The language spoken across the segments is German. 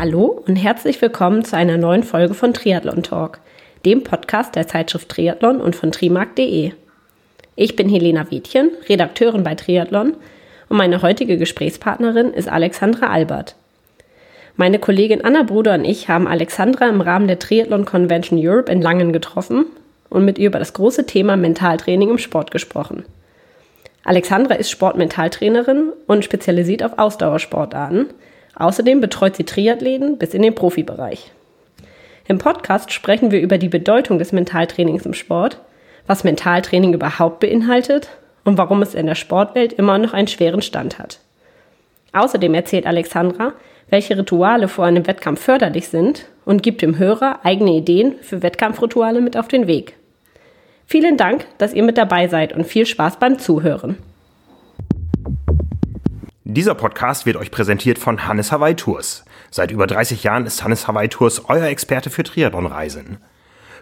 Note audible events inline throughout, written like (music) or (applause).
Hallo und herzlich willkommen zu einer neuen Folge von Triathlon Talk, dem Podcast der Zeitschrift Triathlon und von trimark.de. Ich bin Helena Wiedchen, Redakteurin bei Triathlon und meine heutige Gesprächspartnerin ist Alexandra Albert. Meine Kollegin Anna Bruder und ich haben Alexandra im Rahmen der Triathlon Convention Europe in Langen getroffen und mit ihr über das große Thema Mentaltraining im Sport gesprochen. Alexandra ist Sportmentaltrainerin und spezialisiert auf Ausdauersportarten – Außerdem betreut sie Triathleten bis in den Profibereich. Im Podcast sprechen wir über die Bedeutung des Mentaltrainings im Sport, was Mentaltraining überhaupt beinhaltet und warum es in der Sportwelt immer noch einen schweren Stand hat. Außerdem erzählt Alexandra, welche Rituale vor einem Wettkampf förderlich sind und gibt dem Hörer eigene Ideen für Wettkampfrituale mit auf den Weg. Vielen Dank, dass ihr mit dabei seid und viel Spaß beim Zuhören. Dieser Podcast wird euch präsentiert von Hannes Hawaii Tours. Seit über 30 Jahren ist Hannes Hawaii Tours euer Experte für Triathlon-Reisen.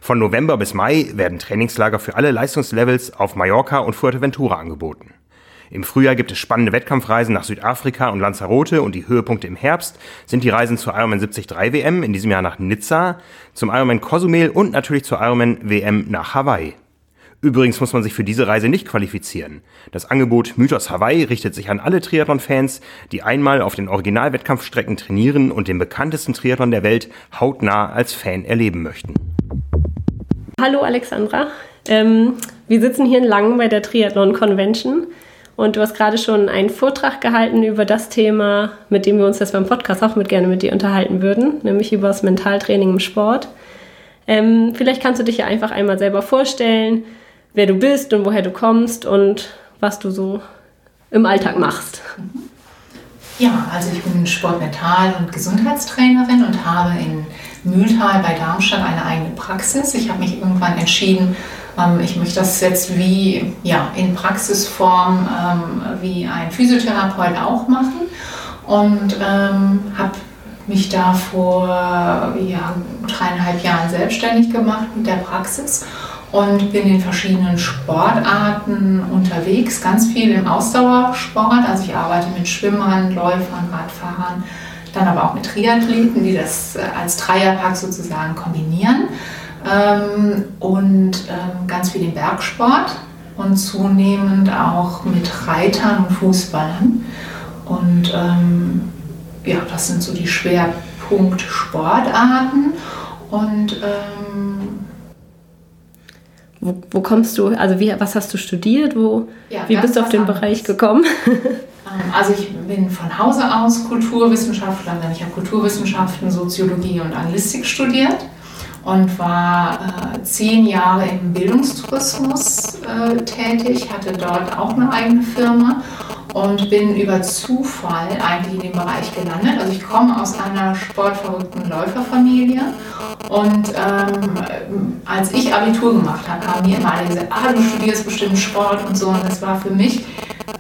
Von November bis Mai werden Trainingslager für alle Leistungslevels auf Mallorca und Fuerteventura angeboten. Im Frühjahr gibt es spannende Wettkampfreisen nach Südafrika und Lanzarote und die Höhepunkte im Herbst sind die Reisen zur Ironman 73 WM in diesem Jahr nach Nizza, zum Ironman Cozumel und natürlich zur Ironman WM nach Hawaii. Übrigens muss man sich für diese Reise nicht qualifizieren. Das Angebot Mythos Hawaii richtet sich an alle Triathlon-Fans, die einmal auf den Originalwettkampfstrecken trainieren und den bekanntesten Triathlon der Welt hautnah als Fan erleben möchten. Hallo Alexandra, ähm, wir sitzen hier in Langen bei der Triathlon Convention und du hast gerade schon einen Vortrag gehalten über das Thema, mit dem wir uns jetzt beim Podcast auch mit gerne mit dir unterhalten würden, nämlich über das Mentaltraining im Sport. Ähm, vielleicht kannst du dich ja einfach einmal selber vorstellen, wer du bist und woher du kommst und was du so im Alltag machst. Ja, also ich bin Sportmental- und Gesundheitstrainerin und habe in Mühltal bei Darmstadt eine eigene Praxis. Ich habe mich irgendwann entschieden, ähm, ich möchte das jetzt wie ja, in Praxisform ähm, wie ein Physiotherapeut auch machen und ähm, habe mich da vor ja, dreieinhalb Jahren selbstständig gemacht mit der Praxis und bin in verschiedenen Sportarten unterwegs, ganz viel im Ausdauersport. Also ich arbeite mit Schwimmern, Läufern, Radfahrern, dann aber auch mit Triathleten, die das äh, als Dreierpack sozusagen kombinieren. Ähm, und ähm, ganz viel im Bergsport und zunehmend auch mit Reitern und Fußballern. Und ähm, ja, das sind so die Schwerpunktsportarten. Und ähm, wo, wo, kommst du, also wie, was hast du studiert? Wo, ja, wie bist du auf den anderes. Bereich gekommen? (laughs) Ähm, also ich bin von Hause aus Kulturwissenschaftlerin, ich habe Kulturwissenschaften, Soziologie und Anglistik studiert und war äh, zehn Jahre im Bildungstourismus äh, tätig, hatte dort auch eine eigene Firma und bin über Zufall eigentlich in dem Bereich gelandet. Also ich komme aus einer sportverrückten Läuferfamilie und ähm, als ich Abitur gemacht habe, haben mir immer alle gesagt, ah, du studierst bestimmt Sport und so. Und das war für mich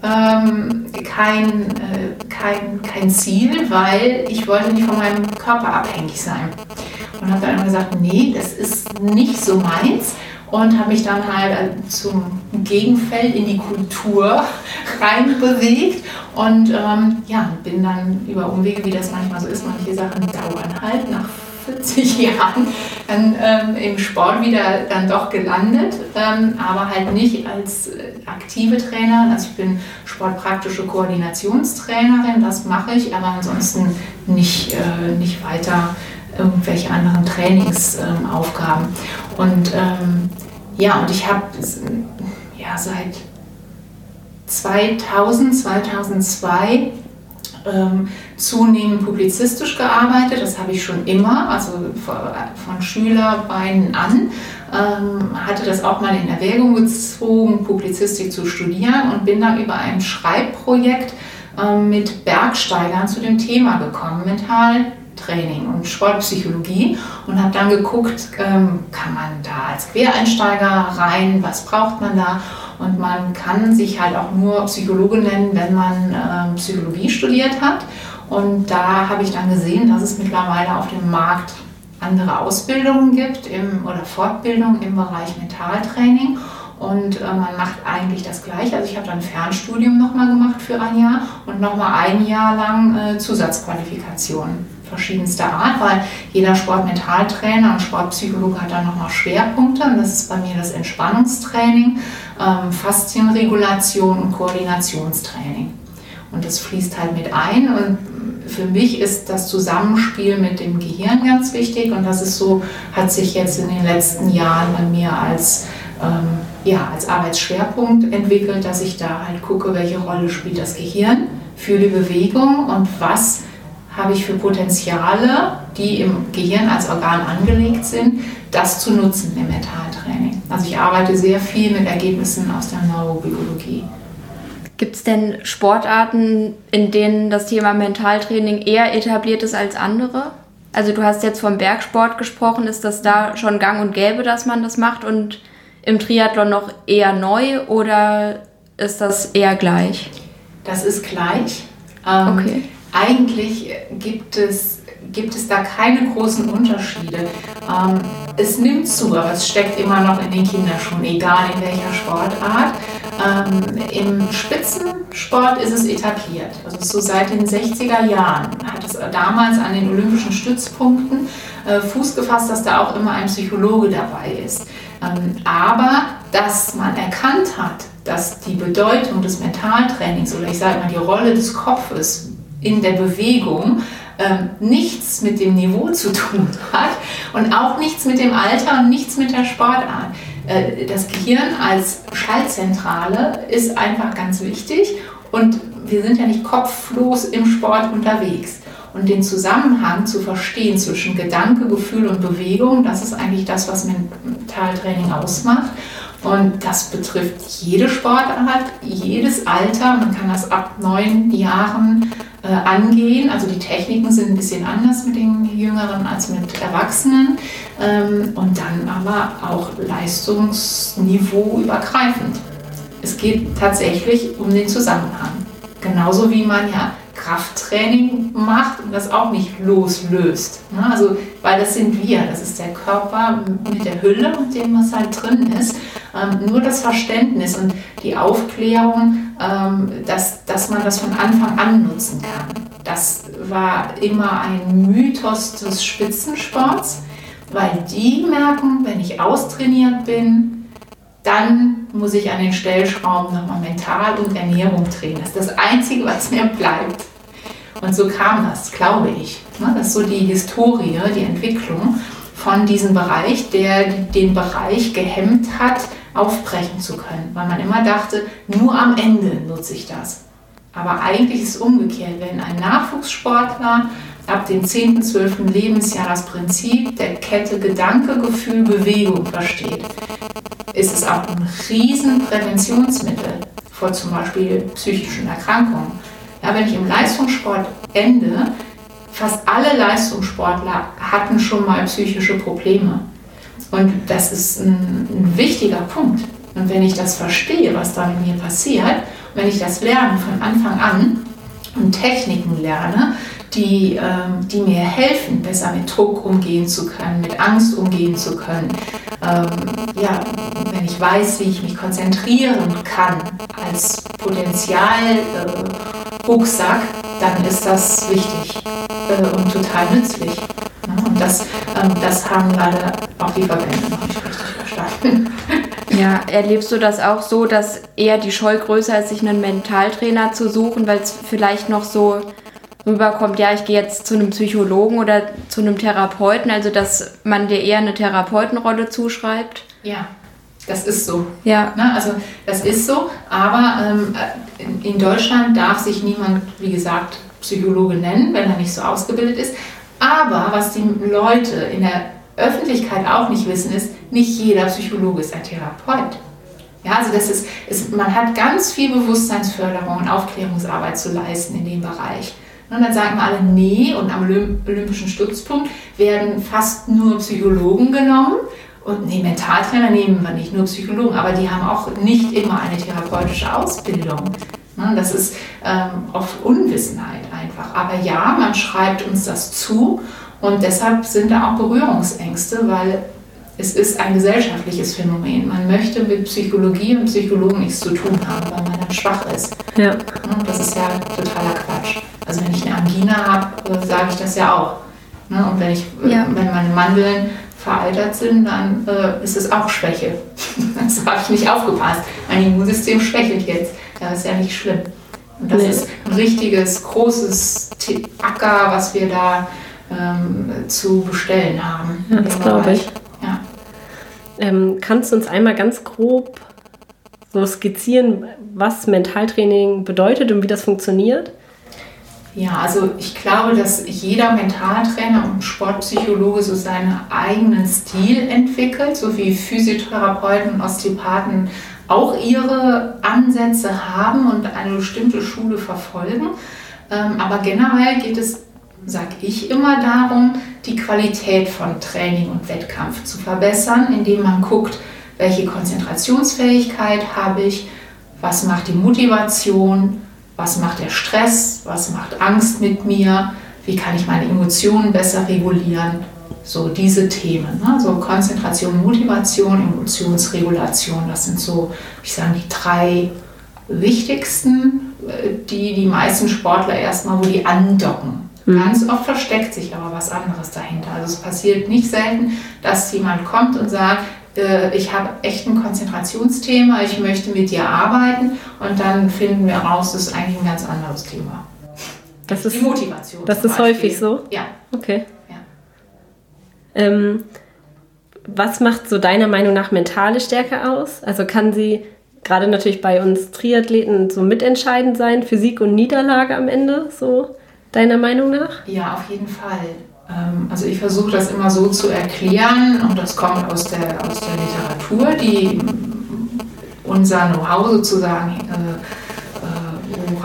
ähm, kein, äh, kein, kein Ziel, weil ich wollte nicht von meinem Körper abhängig sein. Und habe dann immer gesagt, nee, das ist nicht so meins und habe mich dann halt äh, zum Gegenfeld in die Kultur (laughs) rein bewegt und ähm, ja, bin dann über Umwege, wie das manchmal so ist, manche Sachen dauern halt nach 40 (laughs) Jahren dann ähm, im Sport wieder dann doch gelandet, ähm, aber halt nicht als äh, aktive Trainerin. Also ich bin sportpraktische Koordinationstrainerin, das mache ich, aber ansonsten nicht, äh, nicht weiter irgendwelche anderen Trainingsaufgaben. und ähm, ja, und ich habe ja, seit 2000, 2002 ähm, zunehmend publizistisch gearbeitet. Das habe ich schon immer, also von Schülerbeinen an. Ähm, hatte das auch mal in Erwägung gezogen, Publizistik zu studieren und bin dann über ein Schreibprojekt ähm, mit Bergsteigern zu dem Thema gekommen, Mental Training und Sportpsychologie und habe dann geguckt, ähm, kann man da als Quereinsteiger rein, was braucht man da? Und man kann sich halt auch nur Psychologe nennen, wenn man ähm, Psychologie studiert hat. Und da habe ich dann gesehen, dass es mittlerweile auf dem Markt andere Ausbildungen gibt im, oder Fortbildung im Bereich Mentaltraining. Und äh, man macht eigentlich das Gleiche. Also ich habe dann Fernstudium nochmal gemacht für ein Jahr und nochmal ein Jahr lang äh, Zusatzqualifikationen verschiedenster Art, weil jeder Sportmentaltrainer und Sportpsychologe hat da nochmal Schwerpunkte. Und das ist bei mir das Entspannungstraining, ähm, Faszienregulation und Koordinationstraining. Und das fließt halt mit ein. Und für mich ist das Zusammenspiel mit dem Gehirn ganz wichtig. Und das ist so, hat sich jetzt in den letzten Jahren bei mir als ähm, ja, als Arbeitsschwerpunkt entwickelt, dass ich da halt gucke, welche Rolle spielt das Gehirn für die Bewegung und was habe ich für Potenziale, die im Gehirn als Organ angelegt sind, das zu nutzen im Mentaltraining. Also ich arbeite sehr viel mit Ergebnissen aus der Neurobiologie. Gibt es denn Sportarten, in denen das Thema Mentaltraining eher etabliert ist als andere? Also du hast jetzt vom Bergsport gesprochen, ist das da schon gang und gäbe, dass man das macht und im Triathlon noch eher neu oder ist das eher gleich? Das ist gleich. Ähm, okay. Eigentlich gibt es, gibt es da keine großen Unterschiede. Ähm, es nimmt zu, aber es steckt immer noch in den Kinderschuhen, egal in welcher Sportart. Ähm, Im Spitzensport ist es etabliert. Also so seit den 60er Jahren hat es damals an den olympischen Stützpunkten äh, Fuß gefasst, dass da auch immer ein Psychologe dabei ist. Ähm, aber dass man erkannt hat, dass die Bedeutung des Mentaltrainings oder ich sage mal die Rolle des Kopfes in der Bewegung ähm, nichts mit dem Niveau zu tun hat und auch nichts mit dem Alter und nichts mit der Sportart. Äh, das Gehirn als Schaltzentrale ist einfach ganz wichtig und wir sind ja nicht kopflos im Sport unterwegs. Und den Zusammenhang zu verstehen zwischen Gedanke, Gefühl und Bewegung, das ist eigentlich das, was Mentaltraining ausmacht. Und das betrifft jede Sportart, jedes Alter. Man kann das ab neun Jahren äh, angehen. Also die Techniken sind ein bisschen anders mit den Jüngeren als mit Erwachsenen. Ähm, und dann aber auch Leistungsniveau übergreifend. Es geht tatsächlich um den Zusammenhang. Genauso wie man ja Krafttraining macht und das auch nicht loslöst. Ne? Also, weil das sind wir, das ist der Körper mit der Hülle und dem, was halt drin ist. Ähm, nur das Verständnis und die Aufklärung, ähm, dass, dass man das von Anfang an nutzen kann. Das war immer ein Mythos des Spitzensports, weil die merken, wenn ich austrainiert bin, dann muss ich an den Stellschrauben nochmal mental und Ernährung drehen. Das ist das Einzige, was mir bleibt. Und so kam das, glaube ich. Ne, das ist so die Historie, die Entwicklung von diesem Bereich, der den Bereich gehemmt hat, aufbrechen zu können. Weil man immer dachte, nur am Ende nutze ich das. Aber eigentlich ist es umgekehrt. Wenn ein Nachwuchssportler ab dem 10., 12. Lebensjahr das Prinzip der Kette Gedanke, Gefühl, Bewegung versteht, ist es auch ein Riesenpräventionsmittel vor zum Beispiel psychischen Erkrankungen. Ja, wenn ich im Leistungssport ende, fast alle Leistungssportler hatten schon mal psychische Probleme. Und das ist ein, ein wichtiger Punkt. Und wenn ich das verstehe, was da mit mir passiert, wenn ich das lerne von Anfang an und Techniken lerne, die, ähm, die mir helfen, besser mit Druck umgehen zu können, mit Angst umgehen zu können. Ähm, ja, wenn ich weiß, wie ich mich konzentrieren kann als Potenzial-Rucksack, äh, dann ist das wichtig äh, und total nützlich. Ja, und das, ähm, das haben leider auch die Verbände noch nicht richtig verstanden. (laughs) Ja, erlebst du das auch so, dass eher die Scheu größer ist, sich einen Mentaltrainer zu suchen, weil es vielleicht noch so rüberkommt, ja, ich gehe jetzt zu einem Psychologen oder zu einem Therapeuten, also dass man dir eher eine Therapeutenrolle zuschreibt? Ja, das ist so. Ja. Ne? Also das ist so, aber ähm, in Deutschland darf sich niemand, wie gesagt, Psychologe nennen, wenn er nicht so ausgebildet ist. Aber was die Leute in der Öffentlichkeit auch nicht wissen, ist, nicht jeder Psychologe ist ein Therapeut. Ja, also das ist, ist, man hat ganz viel Bewusstseinsförderung und Aufklärungsarbeit zu leisten in dem Bereich. Und dann sagen alle, nee, und am Olympischen Stützpunkt werden fast nur Psychologen genommen. Und nee, Mentaltrainer nehmen wir nicht, nur Psychologen, aber die haben auch nicht immer eine therapeutische Ausbildung. Ne, das ist ähm, oft Unwissenheit einfach. Aber ja, man schreibt uns das zu und deshalb sind da auch Berührungsängste, weil es ist ein gesellschaftliches Phänomen. Man möchte mit Psychologie und Psychologen nichts zu tun haben, weil man dann schwach ist. Ja. Das ist ja totaler Quatsch. Also wenn ich eine Angina habe, äh, sage ich das ja auch. Ne? Und wenn, ich, ja. wenn meine Mandeln veraltert sind, dann äh, ist es auch Schwäche. (laughs) das habe ich nicht aufgepasst. Mein Immunsystem schwächelt jetzt. Ja, ist ja nicht schlimm. Und das nee. ist ein richtiges, großes Acker, was wir da ähm, zu bestellen haben. Ja, das glaube ich. Ja. Ähm, kannst du uns einmal ganz grob so skizzieren, was Mentaltraining bedeutet und wie das funktioniert? Ja, also ich glaube, dass jeder Mentaltrainer und Sportpsychologe so seinen eigenen Stil entwickelt, so wie Physiotherapeuten und Osteopathen auch ihre Ansätze haben und eine bestimmte Schule verfolgen. Ähm, aber generell geht es, sage ich immer, darum, die Qualität von Training und Wettkampf zu verbessern, indem man guckt, welche Konzentrationsfähigkeit habe ich, was macht die Motivation, was macht der Stress, was macht Angst mit mir, wie kann ich meine Emotionen besser regulieren. So diese Themen, ne? so Konzentration, Motivation, Emotionsregulation, das sind so, ich sage, die drei wichtigsten, äh, die die meisten Sportler erstmal, wo die andocken. Mhm. Ganz oft versteckt sich aber was anderes dahinter. Also es passiert nicht selten, dass jemand kommt und sagt, äh, ich habe echt ein Konzentrationsthema, ich möchte mit dir arbeiten und dann finden wir raus, das ist eigentlich ein ganz anderes Thema. Das ist, Die Motivation. Das ist häufig so? Ja. Okay. Ähm, was macht so deiner Meinung nach mentale Stärke aus? Also kann sie gerade natürlich bei uns Triathleten so mitentscheidend sein Sieg und Niederlage am Ende, so deiner Meinung nach? Ja, auf jeden Fall. Ähm, also ich versuche das immer so zu erklären und das kommt aus der, aus der Literatur, die unser Know-how sozusagen, äh,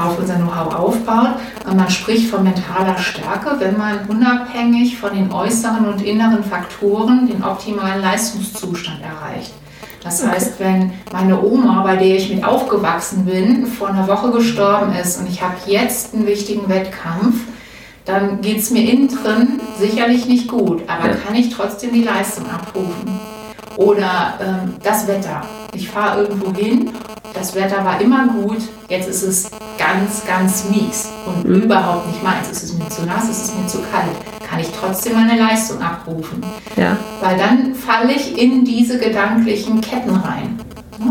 worauf unser Know-how aufbaut. Man spricht von mentaler Stärke, wenn man unabhängig von den äußeren und inneren Faktoren den optimalen Leistungszustand erreicht. Das heißt, wenn meine Oma, bei der ich mit aufgewachsen bin, vor einer Woche gestorben ist und ich habe jetzt einen wichtigen Wettkampf, dann geht es mir innen drin sicherlich nicht gut, aber kann ich trotzdem die Leistung abrufen? Oder ähm, das Wetter. Ich fahre irgendwo hin, das Wetter war immer gut, jetzt ist es ganz, ganz mies und mhm. überhaupt nicht meins. Es ist mir zu nass, es ist mir zu kalt. Kann ich trotzdem meine Leistung abrufen? Ja. Weil dann falle ich in diese gedanklichen Ketten rein.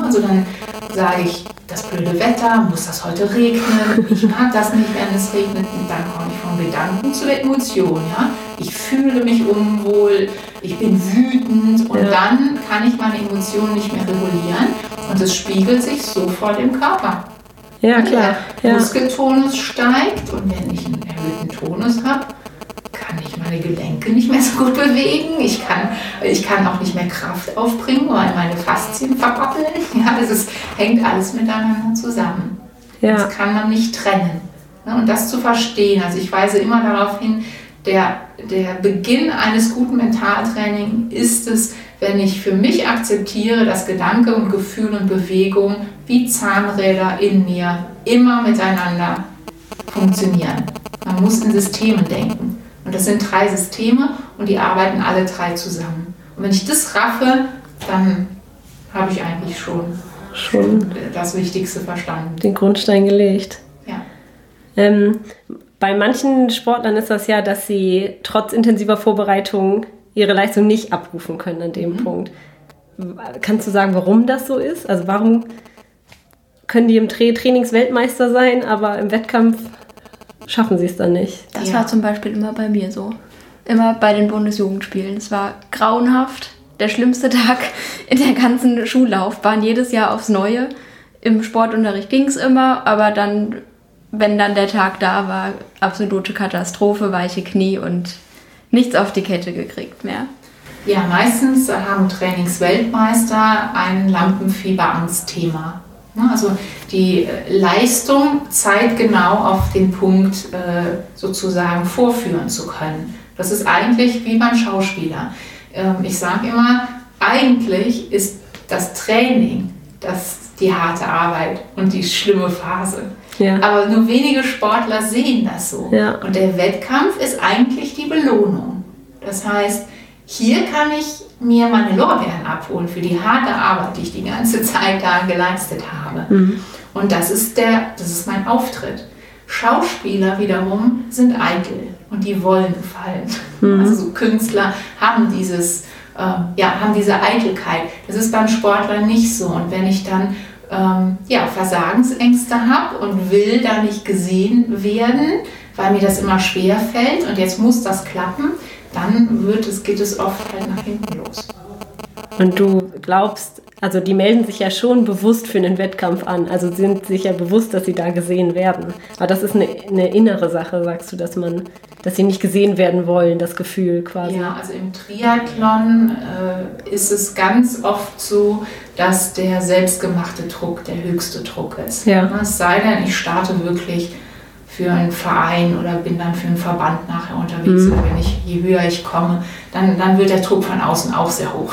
Also dann sage ich, das blöde Wetter, muss das heute regnen, ich mag das nicht, wenn es regnet. Und dann komme ich vom Gedanken zu der Emotion. Ja? Ich fühle mich unwohl, ich bin wütend und ja. dann kann ich meine Emotionen nicht mehr regulieren und es spiegelt sich sofort im Körper. Ja, klar. Der Muskeltonus steigt und wenn ich einen erhöhten Tonus habe, kann ich meine Gelenke nicht mehr so gut bewegen. Ich kann, ich kann auch nicht mehr Kraft aufbringen, weil meine Faszien verpappeln. (laughs) Ja, das ist, hängt alles miteinander zusammen. Ja. Das kann man nicht trennen. Und das zu verstehen, also ich weise immer darauf hin, der, der Beginn eines guten Mentaltrainings ist es, wenn ich für mich akzeptiere, dass Gedanke und Gefühl und Bewegung wie Zahnräder in mir immer miteinander funktionieren. Man muss in Systemen denken. Und das sind drei Systeme und die arbeiten alle drei zusammen. Und wenn ich das raffe, dann habe ich eigentlich schon, schon das Wichtigste verstanden. Den Grundstein gelegt. Ja. Ähm, bei manchen Sportlern ist das ja, dass sie trotz intensiver Vorbereitung ihre Leistung nicht abrufen können an dem mhm. Punkt. Kannst du sagen, warum das so ist? Also warum können die im Trainingsweltmeister sein, aber im Wettkampf schaffen sie es dann nicht. Das ja. war zum Beispiel immer bei mir so. Immer bei den Bundesjugendspielen. Es war grauenhaft. Der schlimmste Tag in der ganzen Schullaufbahn. Jedes Jahr aufs Neue. Im Sportunterricht ging es immer, aber dann, wenn dann der Tag da war, absolute Katastrophe, weiche Knie und nichts auf die Kette gekriegt mehr. Ja, meistens haben Trainingsweltmeister ein Lampenfieberangstthema. Ne, also die äh, Leistung zeitgenau auf den Punkt äh, sozusagen vorführen zu können. Das ist eigentlich wie beim Schauspieler. Ähm, ich sage immer, eigentlich ist das Training das die harte Arbeit und die schlimme Phase. Ja. Aber nur wenige Sportler sehen das so. Ja. Und der Wettkampf ist eigentlich die Belohnung. Das heißt, hier kann ich mir meine Lorbeeren abholen für die harte Arbeit, die ich die ganze (laughs) Zeit da geleistet habe. Mhm. Und das ist, der, das ist mein Auftritt. Schauspieler wiederum sind eitel und die wollen gefallen. (laughs) Mhm. Also so Künstler haben dieses, äh, ja, haben diese Eitelkeit. Das ist beim Sportler nicht so. Und wenn ich dann ähm, ja, Versagensängste habe und will da nicht gesehen werden, weil mir das immer schwer fällt und jetzt muss das klappen, dann wird es, geht es oft halt nach hinten los. Und du glaubst, also die melden sich ja schon bewusst für einen Wettkampf an, also sind sich ja bewusst, dass sie da gesehen werden. Aber das ist eine, eine innere Sache, sagst du, dass man, dass sie nicht gesehen werden wollen, das Gefühl quasi. Ja, also im Triathlon äh, ist es ganz oft so, dass der selbstgemachte Druck der höchste Druck ist. Ja. Es sei denn, ich starte wirklich für einen Verein oder bin dann für einen Verband nachher unterwegs. Mhm. Wenn ich, je höher ich komme, dann, dann wird der Druck von außen auch sehr hoch.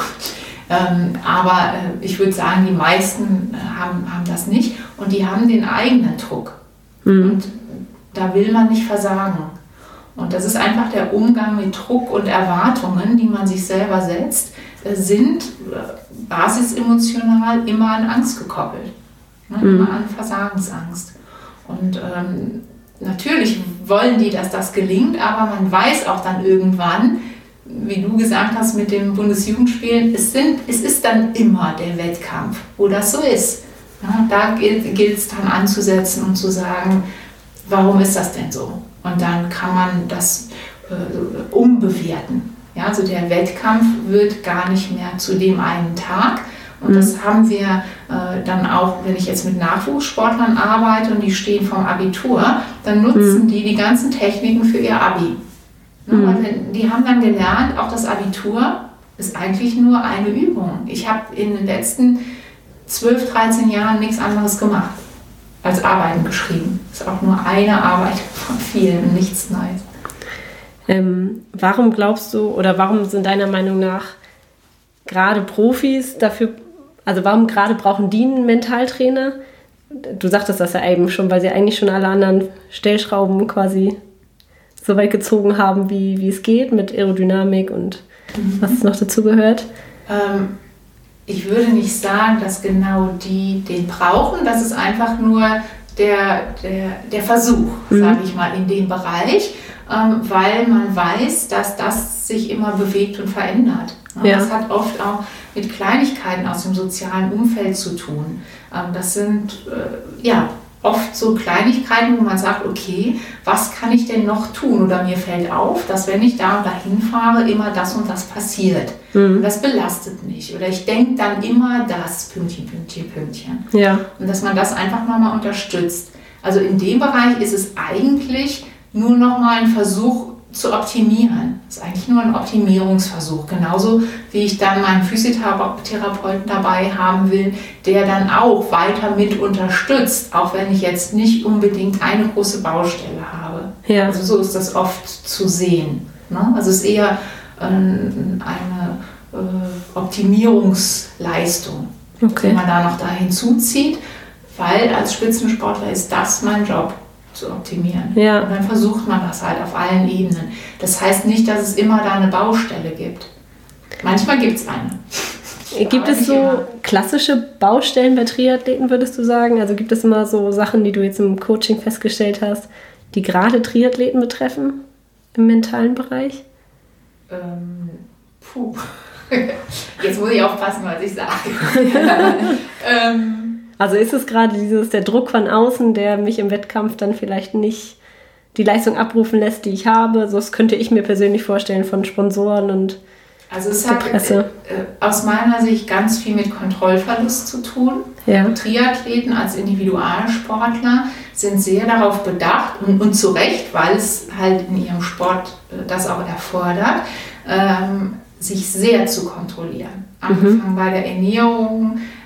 Ähm, aber äh, ich würde sagen, die meisten äh, haben, haben das nicht und die haben den eigenen Druck. Mhm. Und da will man nicht versagen. Und das ist einfach der Umgang mit Druck und Erwartungen, die man sich selber setzt, äh, sind basisemotional immer an Angst gekoppelt. Ne? Mhm. Immer an Versagensangst. Und ähm, natürlich wollen die, dass das gelingt, aber man weiß auch dann irgendwann, wie du gesagt hast mit dem Bundesjugendspielen, es, sind, es ist dann immer der Wettkampf, wo das so ist. Ja, da gilt es dann anzusetzen und zu sagen, warum ist das denn so? Und dann kann man das äh, umbewerten. Ja, also der Wettkampf wird gar nicht mehr zu dem einen Tag. Und das mhm. haben wir äh, dann auch, wenn ich jetzt mit Nachwuchssportlern arbeite und die stehen vom Abitur, dann nutzen mhm. die die ganzen Techniken für ihr Abi. Mhm. Die haben dann gelernt, auch das Abitur ist eigentlich nur eine Übung. Ich habe in den letzten 12, 13 Jahren nichts anderes gemacht als Arbeiten geschrieben. Das ist auch nur eine Arbeit von vielen, nichts Neues. Ähm, warum glaubst du oder warum sind deiner Meinung nach gerade Profis dafür, also warum gerade brauchen die einen Mentaltrainer? Du sagtest das ja eben schon, weil sie eigentlich schon alle anderen Stellschrauben quasi so weit gezogen haben, wie, wie es geht, mit Aerodynamik und mhm. was noch dazu gehört? Ähm, ich würde nicht sagen, dass genau die den brauchen. Das ist einfach nur der, der, der Versuch, mhm. sage ich mal, in dem Bereich, ähm, weil man weiß, dass das sich immer bewegt und verändert. Ja. Das hat oft auch mit Kleinigkeiten aus dem sozialen Umfeld zu tun. Ähm, das sind äh, ja oft so Kleinigkeiten, wo man sagt, okay, was kann ich denn noch tun? Oder mir fällt auf, dass wenn ich da und dahin fahre, immer das und das passiert. Mhm. Und das belastet mich. Oder ich denke dann immer das, Pünktchen, Pünktchen, Pünktchen. Ja. Und dass man das einfach nochmal unterstützt. Also in dem Bereich ist es eigentlich nur nochmal ein Versuch, zu optimieren. Das ist eigentlich nur ein Optimierungsversuch. Genauso wie ich dann meinen Physiotherapeuten dabei haben will, der dann auch weiter mit unterstützt, auch wenn ich jetzt nicht unbedingt eine große Baustelle habe. Ja. Also so ist das oft zu sehen. Ne? Also es ist eher äh, eine äh, Optimierungsleistung, okay. die man da noch da hinzuzieht, weil als Spitzensportler ist das mein Job zu optimieren. Ja. Und dann versucht man das halt auf allen Ebenen. Das heißt nicht, dass es immer da eine Baustelle gibt. Manchmal (laughs) gibt es eine. Gibt es so immer. klassische Baustellen bei Triathleten, würdest du sagen? Also gibt es immer so Sachen, die du jetzt im Coaching festgestellt hast, die gerade Triathleten betreffen im mentalen Bereich? Ähm, puh. (laughs) Jetzt muss ich aufpassen, was ich sage. (laughs) ähm, also ist es gerade dieses, der Druck von außen, der mich im Wettkampf dann vielleicht nicht die Leistung abrufen lässt, die ich habe. So das könnte ich mir persönlich vorstellen von Sponsoren und also es hat äh, aus meiner Sicht ganz viel mit Kontrollverlust zu tun. Ja. Triathleten als Individualsportler sind sehr darauf bedacht und, und zu Recht, weil es halt in ihrem Sport äh, das auch erfordert, ähm, sich sehr zu kontrollieren. Mhm. Angefangen mhm. bei der Ernährung, äh,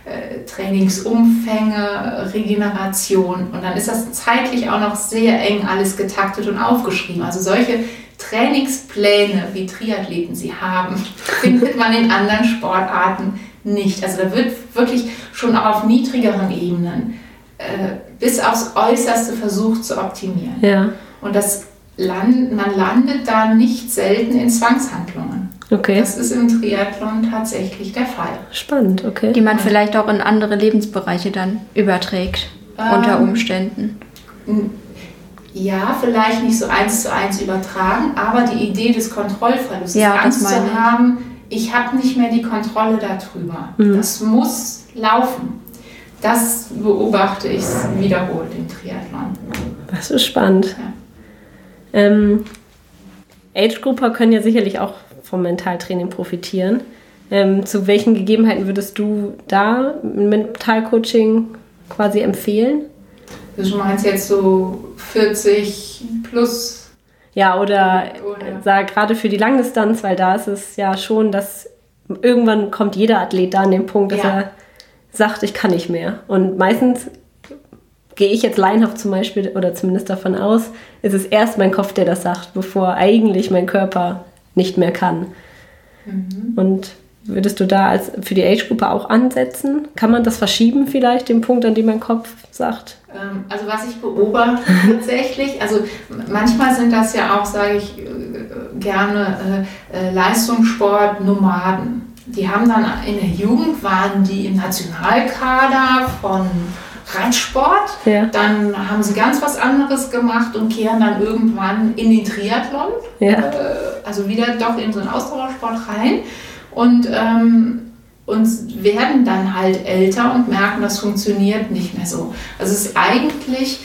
Trainingsumfänge, Regeneration und dann ist das zeitlich auch noch sehr eng alles getaktet und aufgeschrieben. Also solche Trainingspläne, wie Triathleten sie haben, (laughs) findet man in anderen Sportarten nicht. Also da wird wirklich schon auch auf niedrigeren Ebenen äh, bis aufs Äußerste versucht zu optimieren. Ja. Und das land, man landet da nicht selten in Zwangshandlungen. Okay. Das ist im Triathlon tatsächlich der Fall. Spannend, okay. Die man vielleicht auch in andere Lebensbereiche dann überträgt, ähm, unter Umständen. ja, vielleicht nicht so eins zu eins übertragen, aber die Idee des Kontrollverlustes, Ja, das Angst zu haben, ich habe nicht mehr die Kontrolle darüber. Mhm. Das muss laufen. Das beobachte ich wiederholt im Triathlon. Das ist spannend. Ja. Ähm, Age-Grupper können ja sicherlich auch vom Mentaltraining profitieren. Ähm, zu welchen Gegebenheiten würdest du da ein Mentalcoaching quasi empfehlen? Also Du meinst jetzt so 40 plus Ja, oder, Oder- sag gerade für die Langdistanz, weil da ist es ja schon, dass irgendwann kommt jeder Athlet da an den Punkt, dass Ja. er sagt, ich kann nicht mehr. Und meistens gehe ich jetzt laienhaft zum Beispiel oder zumindest davon aus, ist es erst mein Kopf, der das sagt, bevor eigentlich mein Körper nicht mehr kann. Mhm. Und würdest du da als für die Age-Gruppe auch ansetzen? Kann man das verschieben vielleicht, den Punkt, an dem mein Kopf sagt? Ähm, Also was ich beobachte (laughs) tatsächlich, also manchmal sind das ja auch, sage ich äh, gerne, äh, äh, Leistungssport-Nomaden. Die haben dann in der Jugend, waren die im Nationalkader von Radsport, Ja. dann haben sie ganz was anderes gemacht und kehren dann irgendwann in den Triathlon Ja. äh, also wieder doch in so einen Ausdauersport rein und, ähm, und werden dann halt älter und merken, das funktioniert nicht mehr so. Also es ist eigentlich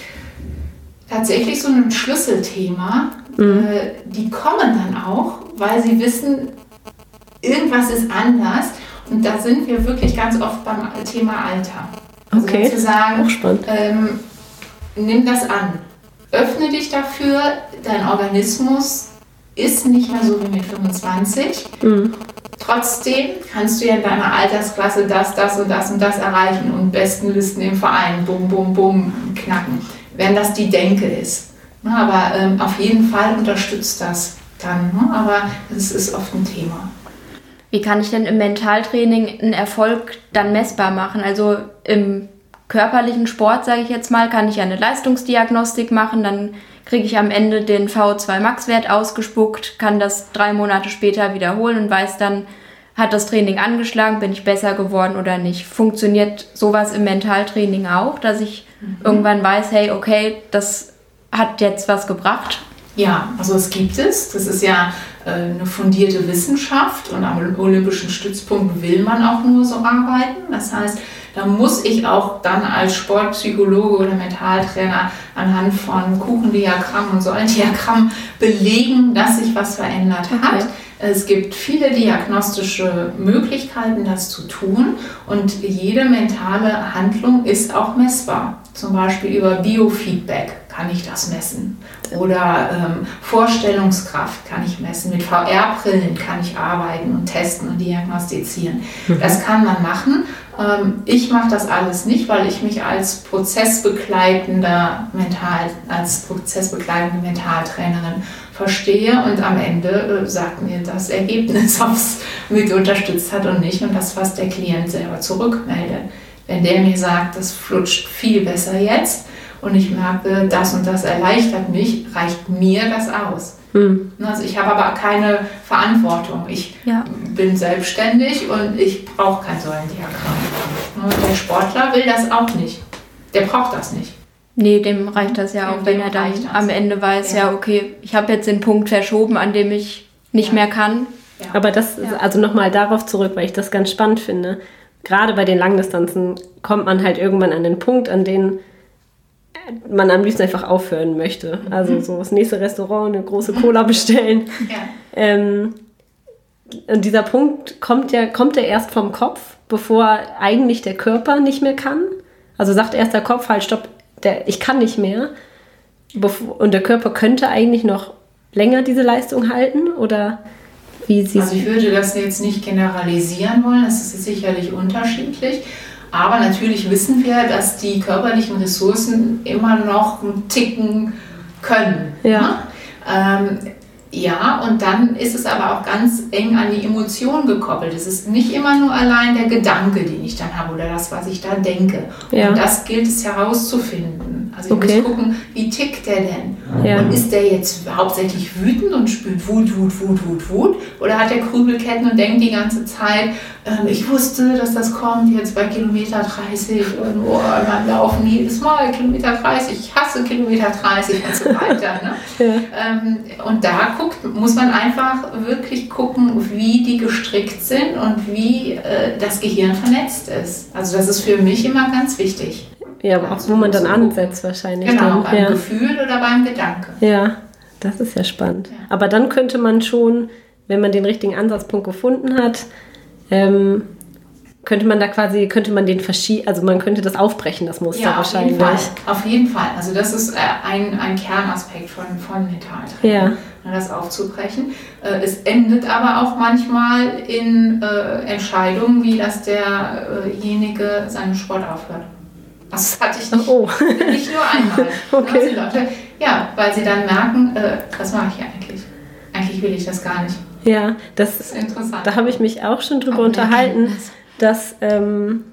tatsächlich so ein Schlüsselthema. Äh, die kommen dann auch, weil sie wissen, irgendwas ist anders. Und da sind wir wirklich ganz oft beim Thema Alter. Also Okay. zu sagen, Auch spannend. ähm, nimm das an. Öffne dich dafür. Dein Organismus ist nicht mehr so wie mit 25. Mhm. Trotzdem kannst du ja in deiner Altersklasse das, das und das und das erreichen und besten Listen im Verein, bum, bum, bum, knacken. Wenn das die Denke ist. Aber ähm, auf jeden Fall unterstützt das dann. Ne? Aber es ist oft ein Thema. Wie kann ich denn im Mentaltraining einen Erfolg dann messbar machen? Also im körperlichen Sport, sage ich jetzt mal, kann ich ja eine Leistungsdiagnostik machen, dann kriege ich am Ende den VO2 Max-Wert ausgespuckt, kann das drei Monate später wiederholen und weiß dann, hat das Training angeschlagen, bin ich besser geworden oder nicht. Funktioniert sowas im Mentaltraining auch, dass ich irgendwann weiß, hey, okay, das hat jetzt was gebracht? Ja, also es gibt es. Das ist ja eine fundierte Wissenschaft und am Olympischen Stützpunkt will man auch nur so arbeiten. Das heißt, da muss ich auch dann als Sportpsychologe oder Mentaltrainer anhand von Kuchendiagrammen und Säulendiagrammen belegen, dass sich was verändert hat. Okay. Es gibt viele diagnostische Möglichkeiten, das zu tun und jede mentale Handlung ist auch messbar. Zum Beispiel über Biofeedback kann ich das messen oder ähm, Vorstellungskraft kann ich messen. Mit VR-Brillen kann ich arbeiten und testen und diagnostizieren. Das kann man machen. Ähm, ich mache das alles nicht, weil ich mich als prozessbegleitender Mental, als prozessbegleitende Mentaltrainerin verstehe und am Ende äh, sagt mir das Ergebnis, ob es mit unterstützt hat und nicht und das, was der Klient selber zurückmeldet. Wenn der mir sagt, das flutscht viel besser jetzt und ich merke, das und das erleichtert mich, reicht mir das aus. Hm. Also ich habe aber keine Verantwortung. Ich Ja. bin selbstständig und ich brauche kein Säulendiagramm. Und der Sportler will das auch nicht. Der braucht das nicht. Nee, dem reicht das ja Dem- auch, wenn dem er dann am Ende weiß, Ja. ja, okay, ich habe jetzt den Punkt verschoben, an dem ich nicht Ja. mehr kann. Ja. Aber das, ist also nochmal darauf zurück, weil ich das ganz spannend finde. Gerade bei den Langdistanzen kommt man halt irgendwann an den Punkt, an den man am liebsten einfach aufhören möchte. Also so das nächste Restaurant, eine große Cola bestellen. (laughs) ja. Ähm, und dieser Punkt kommt ja, kommt ja erst vom Kopf, bevor eigentlich der Körper nicht mehr kann. Also sagt erst der Kopf halt, stopp, der, ich kann nicht mehr. Und der Körper könnte eigentlich noch länger diese Leistung halten? Oder wie sie Also ich würde das jetzt nicht generalisieren wollen, es ist sicherlich unterschiedlich. Aber natürlich wissen wir, dass die körperlichen Ressourcen immer noch ticken können. Ja. ne? Ähm, ja, und dann ist es aber auch ganz eng an die Emotion gekoppelt. Es ist nicht immer nur allein der Gedanke, den ich dann habe oder das, was ich da denke. Ja. Und das gilt es herauszufinden. Also ich Okay. muss gucken, wie tickt der denn? Ja. Und ist der jetzt hauptsächlich wütend und spürt Wut, Wut, Wut, Wut, Wut? Oder hat der Krübelketten und denkt die ganze Zeit, ähm, ich wusste, dass das kommt jetzt bei Kilometer 30 und oh, man laufen jedes Mal Kilometer 30, ich hasse Kilometer 30 und so weiter. Ne? (laughs) Ähm, und da guckt, muss man einfach wirklich gucken, wie die gestrickt sind und wie äh, das Gehirn vernetzt ist. Also das ist für mich immer ganz wichtig. Ja, aber auch wo man dann ansetzt wahrscheinlich. Genau, dann. beim ja. Gefühl oder beim Gedanke. ja, das ist ja spannend. Ja. Aber dann könnte man schon, wenn man den richtigen Ansatzpunkt gefunden hat, ähm, könnte man da quasi, könnte man den verschieben, also man könnte das aufbrechen, das Muster Ja, auf wahrscheinlich. jeden Fall. Auf jeden Fall. Also das ist äh, ein, ein Kernaspekt von, von Mentaltraining, Ja. ne, das aufzubrechen. Äh, es endet aber auch manchmal in äh, Entscheidungen, wie dass derjenige seinen Sport aufhört. Also das (laughs) hatte ich nicht, Oh, nicht nur einmal. (laughs) Okay. Die Leute, ja, weil sie dann merken, äh, was mache ich eigentlich? Eigentlich will ich das gar nicht. ja, das, Das ist interessant. da habe ich mich auch schon drüber Auch unterhalten, dass ähm,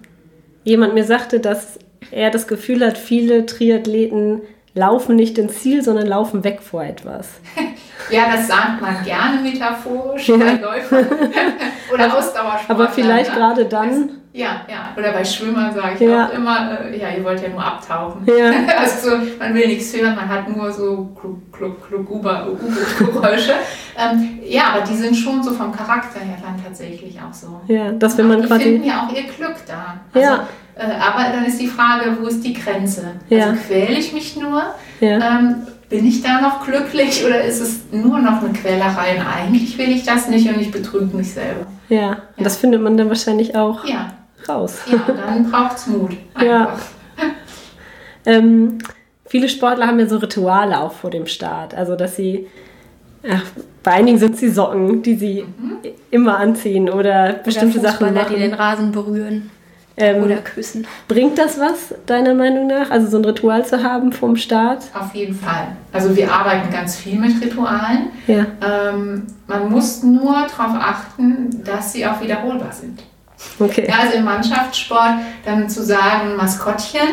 jemand mir sagte, dass er das Gefühl hat, viele Triathleten laufen nicht ins Ziel, sondern laufen weg vor etwas. (laughs) Ja, das sagt man gerne metaphorisch Ja. bei Läufern oder Ausdauersportlern. Aber vielleicht ne? gerade dann, Ja, ja. Oder bei Schwimmern sage ich Ja. auch immer, äh, ja, ihr wollt ja nur abtauchen. Ja. (laughs) Also so, man will nichts hören, man hat nur so U-Boot-Geräusche. (laughs) ähm, ja, aber die sind schon so vom Charakter her dann tatsächlich auch so. ja, dass wenn man die finden ja auch ihr Glück da. Also, Ja. äh, aber dann ist die Frage, wo ist die Grenze? Ja. Also quäle ich mich nur? ja, Ähm, bin ich da noch glücklich oder ist es nur noch eine Quälerei und eigentlich will ich das nicht und ich betrüge mich selber? ja, und das findet man dann wahrscheinlich auch Ja, raus. ja dann (laughs) braucht es Mut. Ja. Einfach. (laughs) Ähm, viele Sportler haben ja so Rituale auch vor dem Start. Also, dass sie, ach, bei einigen sind es die Socken, die sie immer anziehen oder bestimmte oder Sachen Fußballer, die den machen. Rasen berühren Ähm, oder küssen. bringt das was, deiner Meinung nach? Also, so ein Ritual zu haben vorm Start? Auf jeden Fall. Also wir arbeiten ganz viel mit Ritualen. Ja. Ähm, man muss nur darauf achten, dass sie auch wiederholbar sind. Okay. Ja, also im Mannschaftssport dann zu sagen, Maskottchen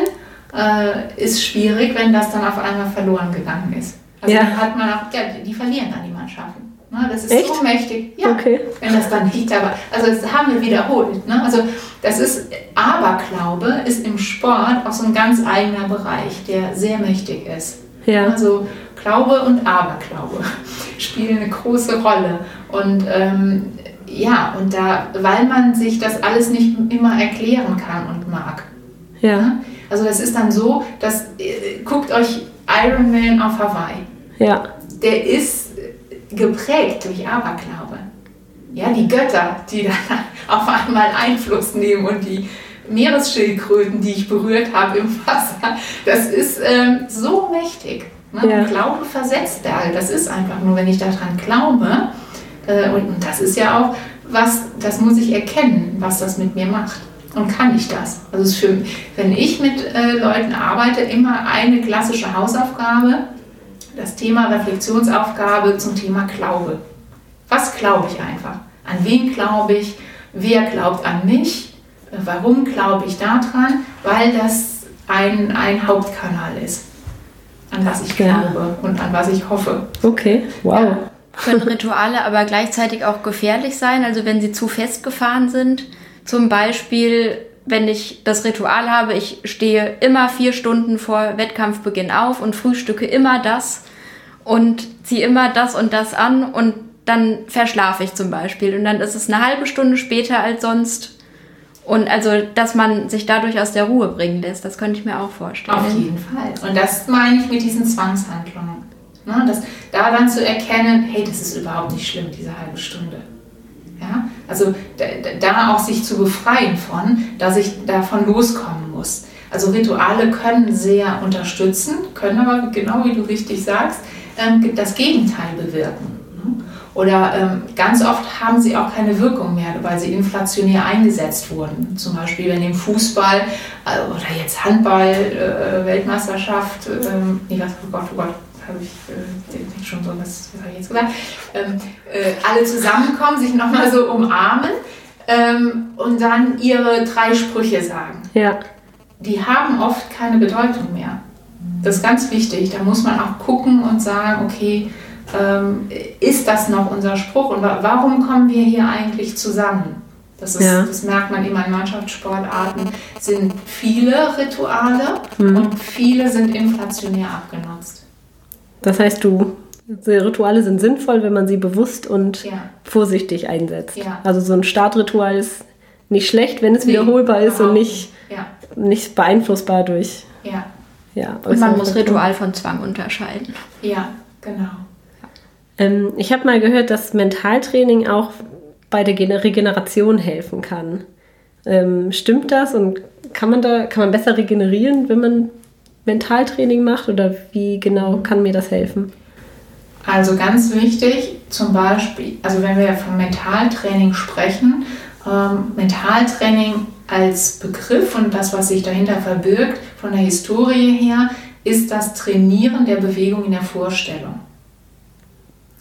äh, ist schwierig, wenn das dann auf einmal verloren gegangen ist. Also Ja. hat man auch, ja, die, die verlieren dann die Mannschaften. Ne, das ist Echt? so mächtig. Ja, Okay. wenn das dann nicht dabei Also das haben wir wiederholt. Ne? Also das ist, Aberglaube ist im Sport auch so ein ganz eigener Bereich, der sehr mächtig ist. Ja. Also Glaube und Aberglaube (laughs) spielen eine große Rolle. Und ähm, ja, und da, weil man sich das alles nicht immer erklären kann und mag. Ja. Also das ist dann so, dass äh, guckt euch Iron Man auf Hawaii. Ja. Der ist geprägt durch Aberglaube. Ja, die Götter, die (laughs) dann auf einmal Einfluss nehmen und die Meeresschildkröten, die ich berührt habe im Wasser, das ist ähm, so mächtig. Ne? Ja. Glaube versetzt da. Das ist einfach nur, wenn ich daran glaube, und, und das ist ja auch was, das muss ich erkennen, was das mit mir macht. Und kann ich das? Also es ist für, wenn ich mit äh, Leuten arbeite, immer eine klassische Hausaufgabe, das Thema Reflexionsaufgabe zum Thema Glaube. Was glaube ich einfach? An wen glaube ich? Wer glaubt an mich? Äh, Warum glaube ich daran? Weil das ein, ein Hauptkanal ist, an was ich Ja. glaube und an was ich hoffe. Okay. Wow. Ja. Können Rituale aber gleichzeitig auch gefährlich sein, also wenn sie zu festgefahren sind? Zum Beispiel, wenn ich das Ritual habe, ich stehe immer vier Stunden vor Wettkampfbeginn auf und frühstücke immer das und ziehe immer das und das an und dann verschlafe ich zum Beispiel und dann ist es eine halbe Stunde später als sonst. Und also, dass man sich dadurch aus der Ruhe bringen lässt, das könnte ich mir auch vorstellen. Auf jeden Fall. Und das meine ich mit diesen Zwangshandlungen. Ne, das, da dann zu erkennen, hey, das ist überhaupt nicht schlimm, diese halbe Stunde. Ja? Also da, da auch sich zu befreien von, dass ich davon loskommen muss. Also Rituale können sehr unterstützen, können aber, genau wie du richtig sagst, ähm, das Gegenteil bewirken. ne? Oder ähm, ganz oft haben sie auch keine Wirkung mehr, weil sie inflationär eingesetzt wurden. Zum Beispiel, wenn im Fußball äh, oder jetzt Handball, äh, Weltmeisterschaft, ähm, nee, was, oh Gott, oh Gott, habe ich äh, schon so, was, was habe ich jetzt gesagt? Ähm, äh, alle zusammenkommen, sich nochmal so umarmen ähm, und dann ihre drei Sprüche sagen. Ja. Die haben oft keine Bedeutung mehr. Das ist ganz wichtig. Da muss man auch gucken und sagen, okay, ähm, ist das noch unser Spruch und warum kommen wir hier eigentlich zusammen? Das, ist, ja. das merkt man immer in Mannschaftssportarten, sind viele Rituale mhm. und viele sind inflationär abgenutzt. Das heißt, du, Rituale sind sinnvoll, wenn man sie bewusst und ja. vorsichtig einsetzt. Ja. Also so ein Startritual ist nicht schlecht, wenn es nee, wiederholbar ist und nicht, nicht beeinflussbar durch. Ja. Ja, und man muss Ritual von Zwang unterscheiden. Ja, genau. Ähm, ich habe mal gehört, dass Mentaltraining auch bei der Regeneration helfen kann. Ähm, stimmt das und kann man da kann man besser regenerieren, wenn man Mentaltraining macht oder wie genau kann mir das helfen? Also ganz wichtig, zum Beispiel, also wenn wir vom Mentaltraining sprechen, ähm, Mentaltraining als Begriff und das, was sich dahinter verbirgt, von der Historie her, ist das Trainieren der Bewegung in der Vorstellung.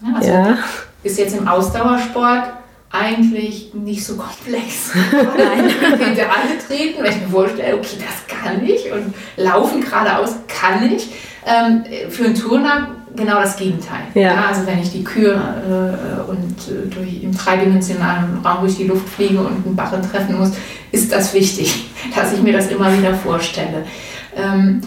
Ja, also ja. Ist jetzt im Ausdauersport eigentlich nicht so komplex. (laughs) Nein, (laughs) hinter alle treten, wenn ich mir vorstelle, okay, das kann ich und laufen geradeaus kann ich. Ähm, für einen Turner genau das Gegenteil. Ja. ja also wenn ich die Kühe äh, und äh, durch, im dreidimensionalen Raum durch die Luft fliege und einen Barren treffen muss, ist das wichtig, (laughs) dass ich mir das immer wieder vorstelle. Ähm,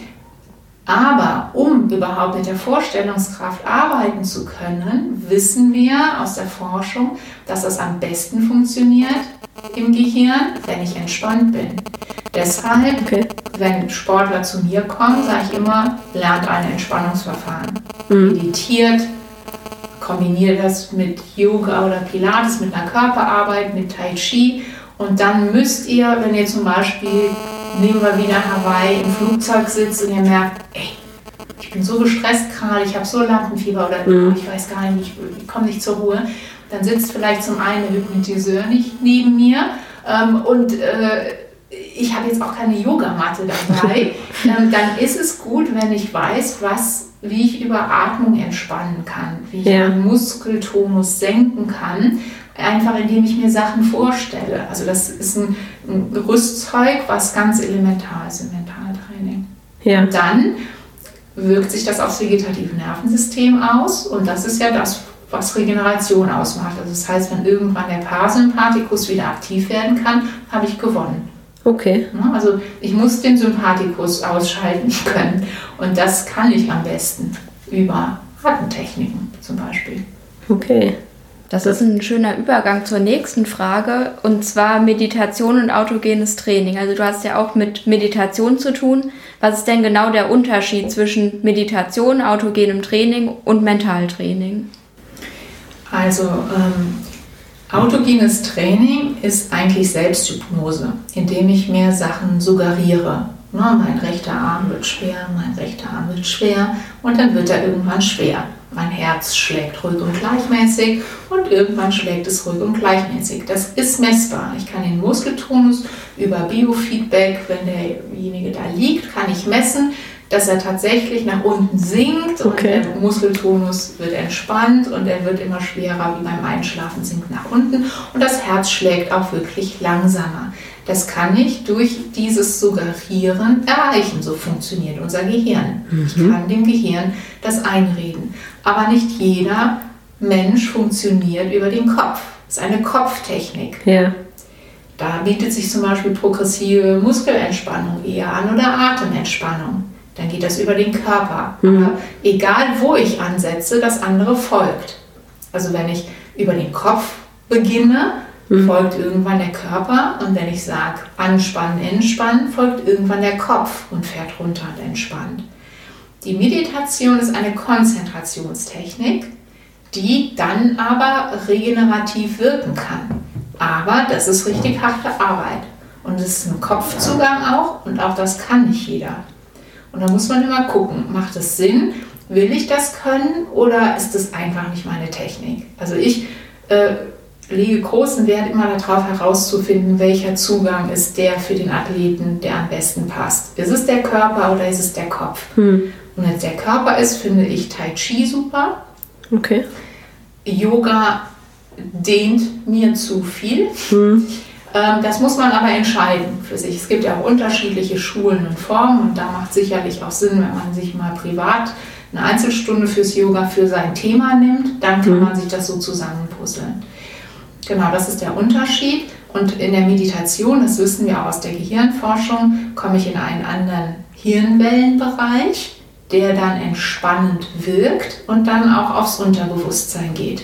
aber um überhaupt mit der Vorstellungskraft arbeiten zu können, wissen wir aus der Forschung, dass das am besten funktioniert im Gehirn, wenn ich entspannt bin. Deshalb, okay. wenn Sportler zu mir kommen, sage ich immer, lernt ein Entspannungsverfahren. Mhm. Meditiert, kombiniert das mit Yoga oder Pilates, mit einer Körperarbeit, mit Tai Chi. Und dann müsst ihr, wenn ihr zum Beispiel nehmen wir wieder Hawaii, im Flugzeug sitzt und ihr merkt, ey, ich bin so gestresst gerade, ich habe so Lampenfieber oder mhm. ich weiß gar nicht, ich, komme nicht zur Ruhe, dann sitzt vielleicht zum einen der Hypnotiseur nicht neben mir ähm, und äh, ich habe jetzt auch keine Yogamatte dabei, (laughs) ähm, dann ist es gut, wenn ich weiß, was, wie ich über Atmung entspannen kann, wie ich ja. den Muskeltonus senken kann einfach indem ich mir Sachen vorstelle. Also das ist ein, ein Rüstzeug, was ganz elementar ist im Mentaltraining. Ja. Und dann wirkt sich das aufs vegetative Nervensystem aus und das ist ja das, was Regeneration ausmacht. Also das heißt, wenn irgendwann der Parasympathikus wieder aktiv werden kann, habe ich gewonnen. Okay. Also ich muss den Sympathikus ausschalten (laughs) können und das kann ich am besten über Atemtechniken zum Beispiel. Okay. Das ist ein schöner Übergang zur nächsten Frage und zwar Meditation und autogenes Training. Also du hast ja auch mit Meditation zu tun. Was ist denn genau der Unterschied zwischen Meditation, autogenem Training und Mentaltraining? Also ähm, autogenes Training ist eigentlich Selbsthypnose, indem ich mir Sachen suggeriere. Ne, mein rechter Arm wird schwer, mein rechter Arm wird schwer und dann wird er irgendwann schwer. Mein Herz schlägt ruhig und gleichmäßig und irgendwann schlägt es ruhig und gleichmäßig. Das ist messbar. Ich kann den Muskeltonus über Biofeedback, wenn derjenige da liegt, kann ich messen, dass er tatsächlich nach unten sinkt okay. und der Muskeltonus wird entspannt und er wird immer schwerer, wie beim Einschlafen sinkt nach unten und das Herz schlägt auch wirklich langsamer. Das kann ich durch dieses Suggerieren erreichen. So funktioniert unser Gehirn. Mhm. Ich kann dem Gehirn das einreden. Aber nicht jeder Mensch funktioniert über den Kopf. Das ist eine Kopftechnik. Ja. Da bietet sich zum Beispiel progressive Muskelentspannung eher an oder Atementspannung. Dann geht das über den Körper. Mhm. Aber egal wo ich ansetze, das andere folgt. Also wenn ich über den Kopf beginne, mhm. folgt irgendwann der Körper und wenn ich sage anspannen, entspannen, folgt irgendwann der Kopf und fährt runter und entspannt. Die Meditation ist eine Konzentrationstechnik, die dann aber regenerativ wirken kann. Aber das ist richtig harte Arbeit. Und es ist ein Kopfzugang auch und auch das kann nicht jeder. Und da muss man immer gucken, macht es Sinn? Will ich das können oder ist es einfach nicht meine Technik? Also ich äh, lege großen Wert immer darauf herauszufinden, welcher Zugang ist der für den Athleten, der am besten passt. Ist es der Körper oder ist es der Kopf? Hm. Und wenn es der Körper ist, finde ich Tai Chi super. Okay. Yoga dehnt mir zu viel. Hm. Ähm, das muss man aber entscheiden für sich. Es gibt ja auch unterschiedliche Schulen und Formen und da macht sicherlich auch Sinn, wenn man sich mal privat eine Einzelstunde fürs Yoga für sein Thema nimmt, dann kann mhm. man sich das so zusammenpuzzeln. Genau, das ist der Unterschied. Und in der Meditation, das wissen wir auch aus der Gehirnforschung, komme ich in einen anderen Hirnwellenbereich, der dann entspannend wirkt und dann auch aufs Unterbewusstsein geht.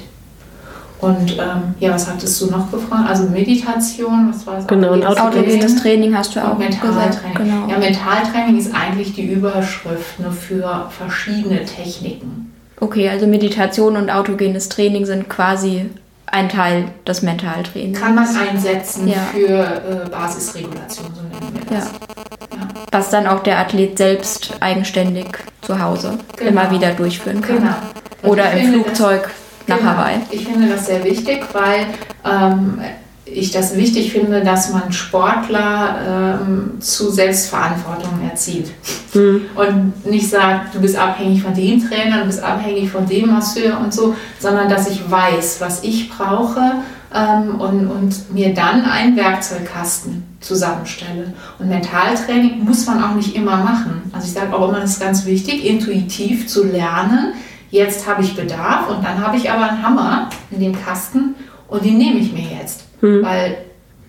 Und ähm, ja, was hattest du noch gefragt? Also Meditation, was war es? Genau, und autogenes Training hast du auch Mentaltraining. Genau. Ja, Mentaltraining ist eigentlich die Überschrift nur für verschiedene Techniken. Okay, also Meditation und autogenes Training sind quasi ein Teil des Mentaltrainings. Kann man einsetzen ja. für äh, Basisregulation, so nennen wir das. Ja. ja. Was dann auch der Athlet selbst eigenständig zu Hause genau. immer wieder durchführen kann. Genau. Oder im Flugzeug nach genau. Hawaii. Ich finde das sehr wichtig, weil ähm, ich das wichtig finde, dass man Sportler ähm, zu Selbstverantwortung erzieht. Mhm. Und nicht sagt, du bist abhängig von dem Trainer, du bist abhängig von dem Masseur und so, sondern dass ich weiß, was ich brauche ähm, und, und mir dann einen Werkzeugkasten zusammenstelle. Und Mentaltraining muss man auch nicht immer machen. Also ich sage auch immer, es ist ganz wichtig, intuitiv zu lernen, jetzt habe ich Bedarf und dann habe ich aber einen Hammer in dem Kasten und den nehme ich mir jetzt. Hm. Weil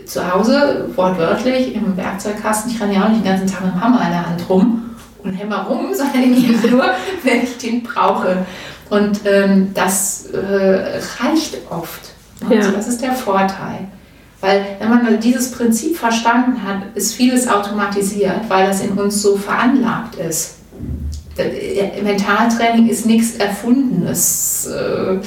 zu Hause, wortwörtlich, im Werkzeugkasten, ich renne ja auch nicht den ganzen Tag mit dem Hammer in der Hand rum und hämmer rum, (laughs) sondern ja. nur, wenn ich den brauche. Und ähm, das äh, reicht oft. Ja. Also das ist der Vorteil. Weil wenn man dieses Prinzip verstanden hat, ist vieles automatisiert, weil das in uns so veranlagt ist. Mentaltraining ist nichts Erfundenes. Äh,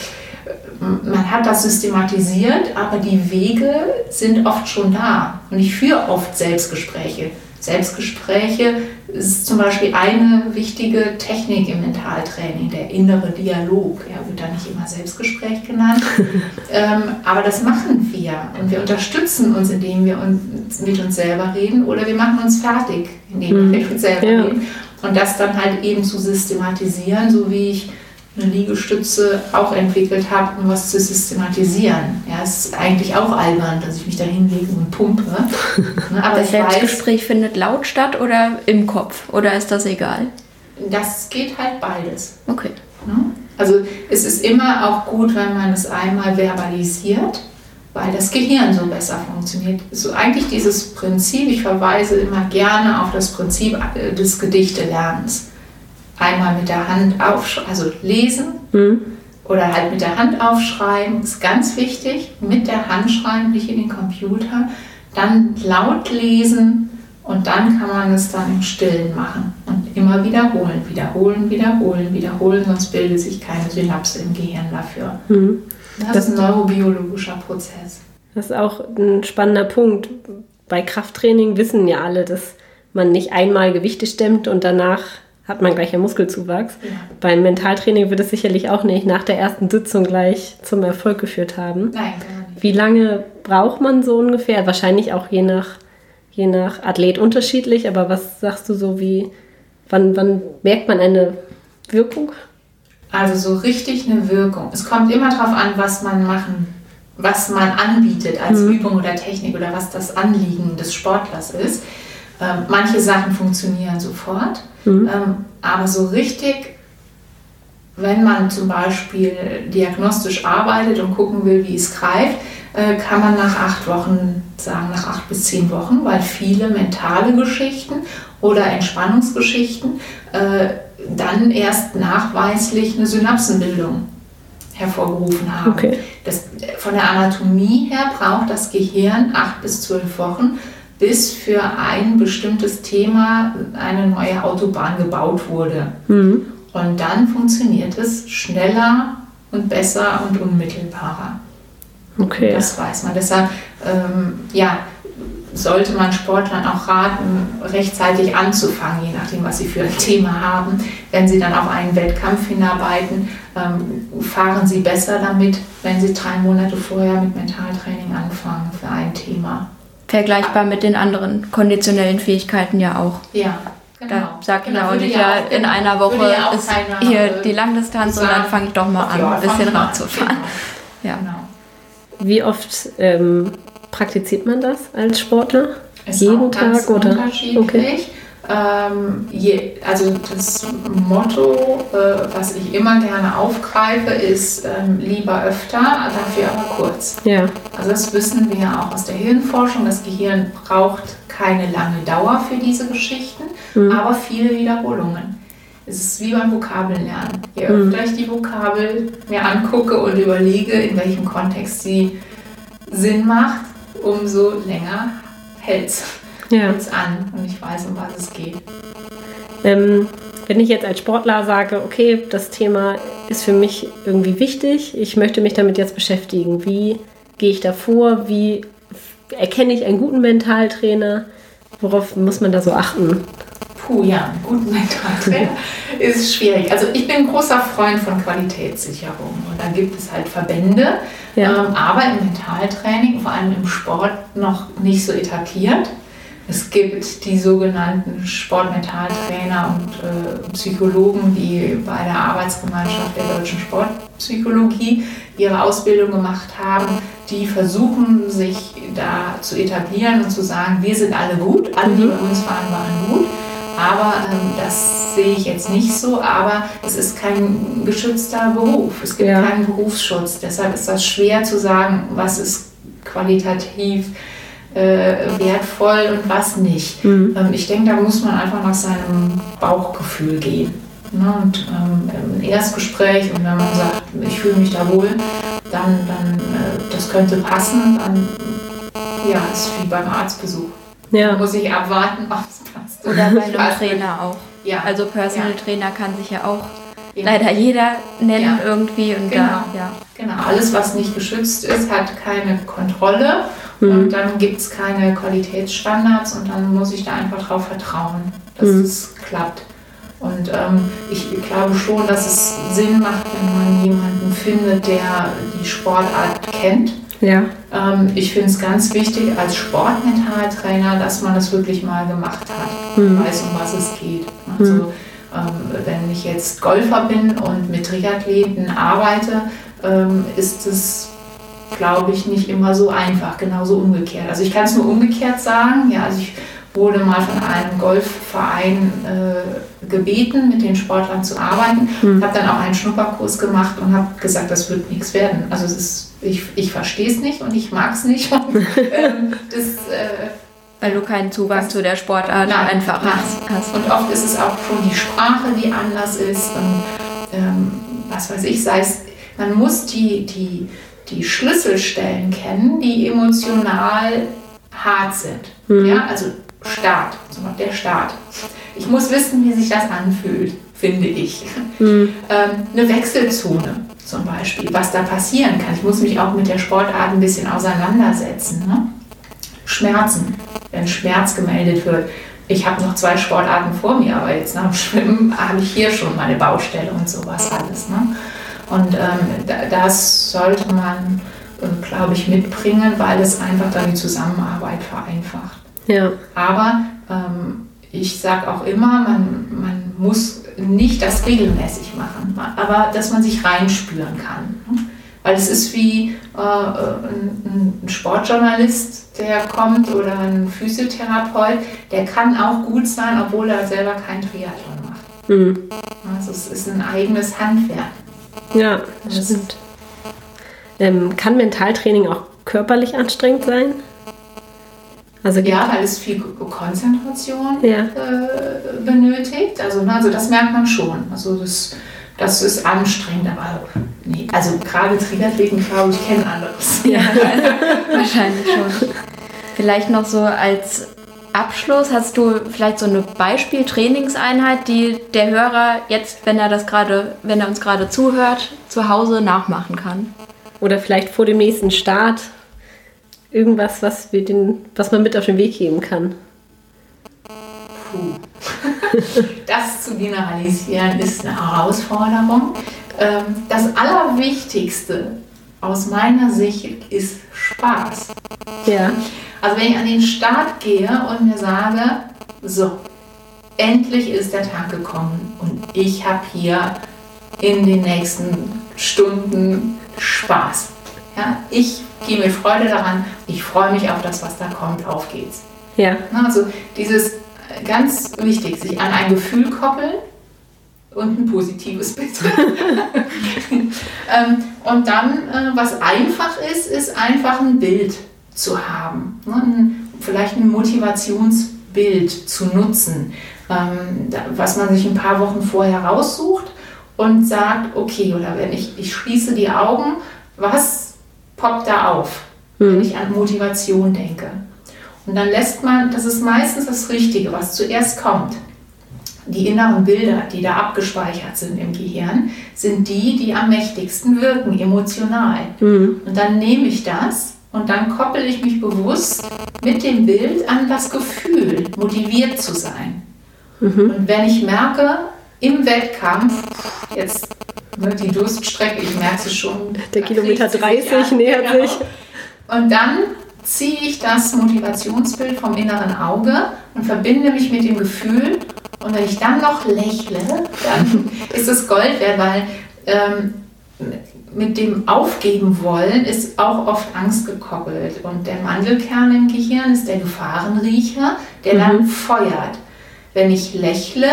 man hat das systematisiert, aber die Wege sind oft schon da. Und ich führe oft Selbstgespräche. Selbstgespräche ist zum Beispiel eine wichtige Technik im Mentaltraining, der innere Dialog. Ja, wird da nicht immer Selbstgespräch genannt. (laughs) ähm, aber das machen wir. Und wir unterstützen uns, indem wir uns mit uns selber reden oder wir machen uns fertig, indem wir mhm. mit uns selber ja. reden. Und das dann halt eben zu systematisieren, so wie ich eine Liegestütze auch entwickelt habe, um was zu systematisieren. Ja, es ist eigentlich auch albern, dass ich mich da hinlege und pumpe. (laughs) Ne, aber das Selbstgespräch weiß, findet laut statt oder im Kopf? Oder ist das egal? Das geht halt beides. Okay. Ne? Also es ist immer auch gut, wenn man es einmal verbalisiert weil das Gehirn so besser funktioniert. So eigentlich dieses Prinzip, ich verweise immer gerne auf das Prinzip äh, des Gedichtelernens. Einmal mit der Hand aufschreiben, also lesen mhm. oder halt mit der Hand aufschreiben, ist ganz wichtig. Mit der Hand schreiben, nicht in den Computer. Dann laut lesen und dann kann man es dann im Stillen machen und immer wiederholen, wiederholen, wiederholen, wiederholen, sonst bildet sich keine Synapse im Gehirn dafür. Mhm. Das, das ist ein neurobiologischer Prozess. Das ist auch ein spannender Punkt. Bei Krafttraining wissen ja alle, dass man nicht einmal Gewichte stemmt und danach hat man gleich einen Muskelzuwachs. Ja. Beim Mentaltraining wird es sicherlich auch nicht nach der ersten Sitzung gleich zum Erfolg geführt haben. Nein, gar nicht. Wie lange braucht man so ungefähr? Wahrscheinlich auch je nach, je nach Athlet unterschiedlich, aber was sagst du so wie, wann, wann merkt man eine Wirkung? Also so richtig eine Wirkung. Es kommt immer darauf an, was man machen, was man anbietet als mhm. Übung oder Technik oder was das Anliegen des Sportlers ist. Ähm, manche Sachen funktionieren sofort, mhm. ähm, aber so richtig, wenn man zum Beispiel diagnostisch arbeitet und gucken will, wie es greift, äh, kann man nach acht Wochen sagen, nach acht bis zehn Wochen, weil viele mentale Geschichten oder Entspannungsgeschichten äh, dann erst nachweislich eine Synapsenbildung hervorgerufen haben. Okay. Das, von der Anatomie her braucht das Gehirn acht bis zwölf Wochen, bis für ein bestimmtes Thema eine neue Autobahn gebaut wurde. Mhm. Und dann funktioniert es schneller und besser und unmittelbarer. Okay. Das weiß man. Deshalb, ähm, ja, sollte man Sportlern auch raten, rechtzeitig anzufangen, je nachdem, was sie für ein Thema haben. Wenn sie dann auf einen Wettkampf hinarbeiten, ähm, fahren sie besser damit, wenn sie drei Monate vorher mit Mentaltraining anfangen für ein Thema. Vergleichbar mit den anderen konditionellen Fähigkeiten ja auch. Ja. Genau. Da sagt genau, auch nicht, ja, in einer Woche ja ist hier die Langdistanz und dann fange ich doch mal an, ein bisschen Rad zu fahren. Genau. (laughs) Ja. Genau. Wie oft ähm, praktiziert man das als Sportler? Ist Jeden auch ganz Tag oder? unterschiedlich. Okay. Ähm, je, also das Motto, äh, was ich immer gerne aufgreife, ist ähm, lieber öfter, dafür aber kurz. Ja. Also das wissen wir ja auch aus der Hirnforschung. Das Gehirn braucht keine lange Dauer für diese Geschichten, aber viele Wiederholungen. Es ist wie beim Vokabellernen. Je öfter ich die Vokabel mir angucke und überlege, in welchem Kontext sie Sinn macht, umso länger hält Ja. an und ich weiß, um was es geht. Ähm, wenn ich jetzt als Sportler sage, okay, das Thema ist für mich irgendwie wichtig, ich möchte mich damit jetzt beschäftigen, wie gehe ich da vor, wie erkenne ich einen guten Mentaltrainer, worauf muss man da so achten? Puh, ja, einen guten Mentaltrainer (laughs) ist schwierig. Also ich bin ein großer Freund von Qualitätssicherung und da gibt es halt Verbände, Ja. ähm, aber im Mentaltraining, vor allem im Sport, noch nicht so etabliert. Es gibt die sogenannten Sportmentaltrainer und äh, Psychologen, die bei der Arbeitsgemeinschaft der deutschen Sportpsychologie ihre Ausbildung gemacht haben, die versuchen, sich da zu etablieren und zu sagen, wir sind alle gut, alle, die bei uns waren, waren gut. Aber ähm, das sehe ich jetzt nicht so, aber es ist kein geschützter Beruf. Es gibt Ja. keinen Berufsschutz. Deshalb ist das schwer zu sagen, was ist qualitativ äh, wertvoll und was nicht. Ähm, ich denke, da muss man einfach nach seinem Bauchgefühl gehen. Ne? Und ähm, im Erstgespräch und wenn man sagt, ich fühle mich da wohl, dann, dann äh, das könnte passen, dann ja, ist wie beim Arztbesuch. Ja. Muss ich abwarten, ob es passt. Oder bei einem Trainer auch. Ja. Also Personal Ja. Trainer kann sich ja auch Ja. leider jeder nennen Ja. irgendwie und Genau. da, ja. Genau, alles, was nicht geschützt ist, hat keine Kontrolle und dann gibt es keine Qualitätsstandards und dann muss ich da einfach drauf vertrauen, dass es klappt. Und ähm, ich glaube schon, dass es Sinn macht, wenn man jemanden findet, der die Sportart kennt. Ja. Ähm, ich finde es ganz wichtig als Sportmentaltrainer, dass man das wirklich mal gemacht hat, weiß, um was es geht. Also ähm, wenn ich jetzt Golfer bin und mit Triathleten arbeite, ähm, ist es, glaube ich, nicht immer so einfach, genauso umgekehrt. Also ich kann es nur umgekehrt sagen. Ja, also ich wurde mal von einem Golfverein äh, gebeten, mit den Sportlern zu arbeiten. Habe dann auch einen Schnupperkurs gemacht und habe gesagt, das wird nichts werden. Also es ist, ich, ich verstehe es nicht und ich mag es nicht. (laughs) Und, ähm, das, äh, Weil du keinen Zugang zu der Sportart Nein, einfach nein. hast. hast. und oft ist es auch schon die Sprache, die anders ist. Und, ähm, was weiß ich, sei es, man muss die, die, die Schlüsselstellen kennen, die emotional hart sind. Ja, also Start, der Start. Ich muss wissen, wie sich das anfühlt, finde ich. Ähm, eine Wechselzone zum Beispiel, was da passieren kann. Ich muss mich auch mit der Sportart ein bisschen auseinandersetzen. Ne? Schmerzen, wenn Schmerz gemeldet wird. Ich habe noch zwei Sportarten vor mir, aber jetzt nach dem Schwimmen (laughs) habe ich hier schon meine Baustelle und sowas alles. Ne? Und ähm, da- das sollte man, äh, glaube ich, mitbringen, weil es einfach dann die Zusammenarbeit vereinfacht. Ja. Aber ähm, ich sage auch immer, man, man muss nicht das regelmäßig machen, aber dass man sich reinspüren kann. Ne? Weil es ist wie äh, ein, ein Sportjournalist, der kommt oder ein Physiotherapeut, der kann auch gut sein, obwohl er selber kein Triathlon macht. Mhm. Also es ist ein eigenes Handwerk. Ja, das stimmt. Ähm, kann Mentaltraining auch körperlich anstrengend sein? Also Ja, weil es viel Konzentration Ja. äh, benötigt. Also, ne, also das merkt man schon. Also das, das ist anstrengend, aber nee. Also gerade Triathleten, glaube ich, kennen anderes. Ja, (laughs) (laughs) wahrscheinlich schon. Vielleicht noch so als Abschluss, hast du vielleicht so eine Beispieltrainingseinheit, die der Hörer jetzt, wenn er das gerade, wenn er uns gerade zuhört, zu Hause nachmachen kann? Oder vielleicht vor dem nächsten Start irgendwas, was, wir den, was man mit auf den Weg geben kann. Puh. (laughs) Das zu generalisieren ist eine Herausforderung. Ähm, Das Allerwichtigste aus meiner Sicht ist Spaß. Ja. Also wenn ich an den Start gehe und mir sage, so, endlich ist der Tag gekommen und ich habe hier in den nächsten Stunden Spaß. Ja, ich gehe mit Freude daran, ich freue mich auf das, was da kommt, auf geht's. Ja. Also dieses äh, ganz wichtig, sich an ein Gefühl koppeln und ein positives (laughs) bitte. ähm, und dann, äh, was einfach ist, ist einfach ein Bild zu haben. Ne? Vielleicht ein Motivationsbild zu nutzen, ähm, was man sich ein paar Wochen vorher raussucht und sagt, okay, oder wenn ich, ich schließe die Augen, was poppt da auf, wenn ich an Motivation denke? Und dann lässt man, das ist meistens das Richtige, was zuerst kommt. Die inneren Bilder, die da abgespeichert sind im Gehirn, sind die, die am mächtigsten wirken, emotional. Und dann nehme ich das und dann koppel ich mich bewusst mit dem Bild an das Gefühl, motiviert zu sein. Und wenn ich merke, im Wettkampf, jetzt ne, die Durststrecke, ich merke es schon. Der Kilometer kriegt sie 30 an, nähert genau. sich. Und dann ziehe ich das Motivationsbild vom inneren Auge und verbinde mich mit dem Gefühl. Und wenn ich dann noch lächle, dann (laughs) ist es Gold wert, weil ähm, mit dem Aufgeben wollen ist auch oft Angst gekoppelt. Und der Mandelkern im Gehirn ist der Gefahrenriecher, der dann feuert. Wenn ich lächle,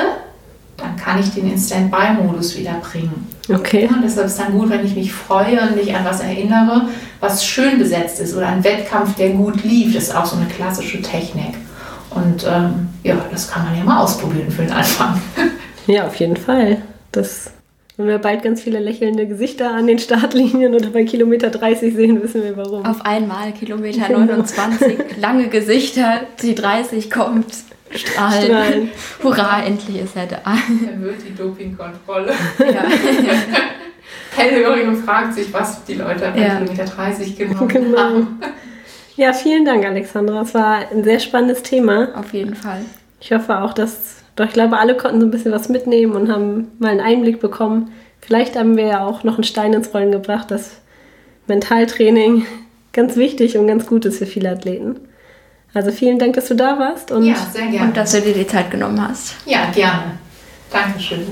dann kann ich den in Standby-Modus wieder bringen. Okay. Und deshalb ist dann gut, wenn ich mich freue und mich an was erinnere, was schön besetzt ist oder ein Wettkampf, der gut lief. Das ist auch so eine klassische Technik. Und ähm, ja, das kann man ja mal ausprobieren für den Anfang. (laughs) Ja, auf jeden Fall. Das, wenn wir bald ganz viele lächelnde Gesichter an den Startlinien oder bei Kilometer 30 sehen, wissen wir warum. Auf einmal Kilometer Genau. 29, lange Gesichter, die 30 kommt, strahlen. Strahlen. Hurra, endlich ist er da. Dann wird die Dopingkontrolle Ja. (laughs) hellhörig und fragt sich, was die Leute bei Ja. Kilometer 30 genommen Genau. haben. Ja, vielen Dank, Alexandra. Es war ein sehr spannendes Thema. Auf jeden Fall. Ich hoffe auch, dass, doch ich glaube, alle konnten so ein bisschen was mitnehmen und haben mal einen Einblick bekommen. Vielleicht haben wir ja auch noch einen Stein ins Rollen gebracht, dass Mentaltraining (laughs) ganz wichtig und ganz gut ist für viele Athleten. Also vielen Dank, dass du da warst und Ja, sehr gerne. Und dass du dir die Zeit genommen hast. ja, gerne. Dankeschön.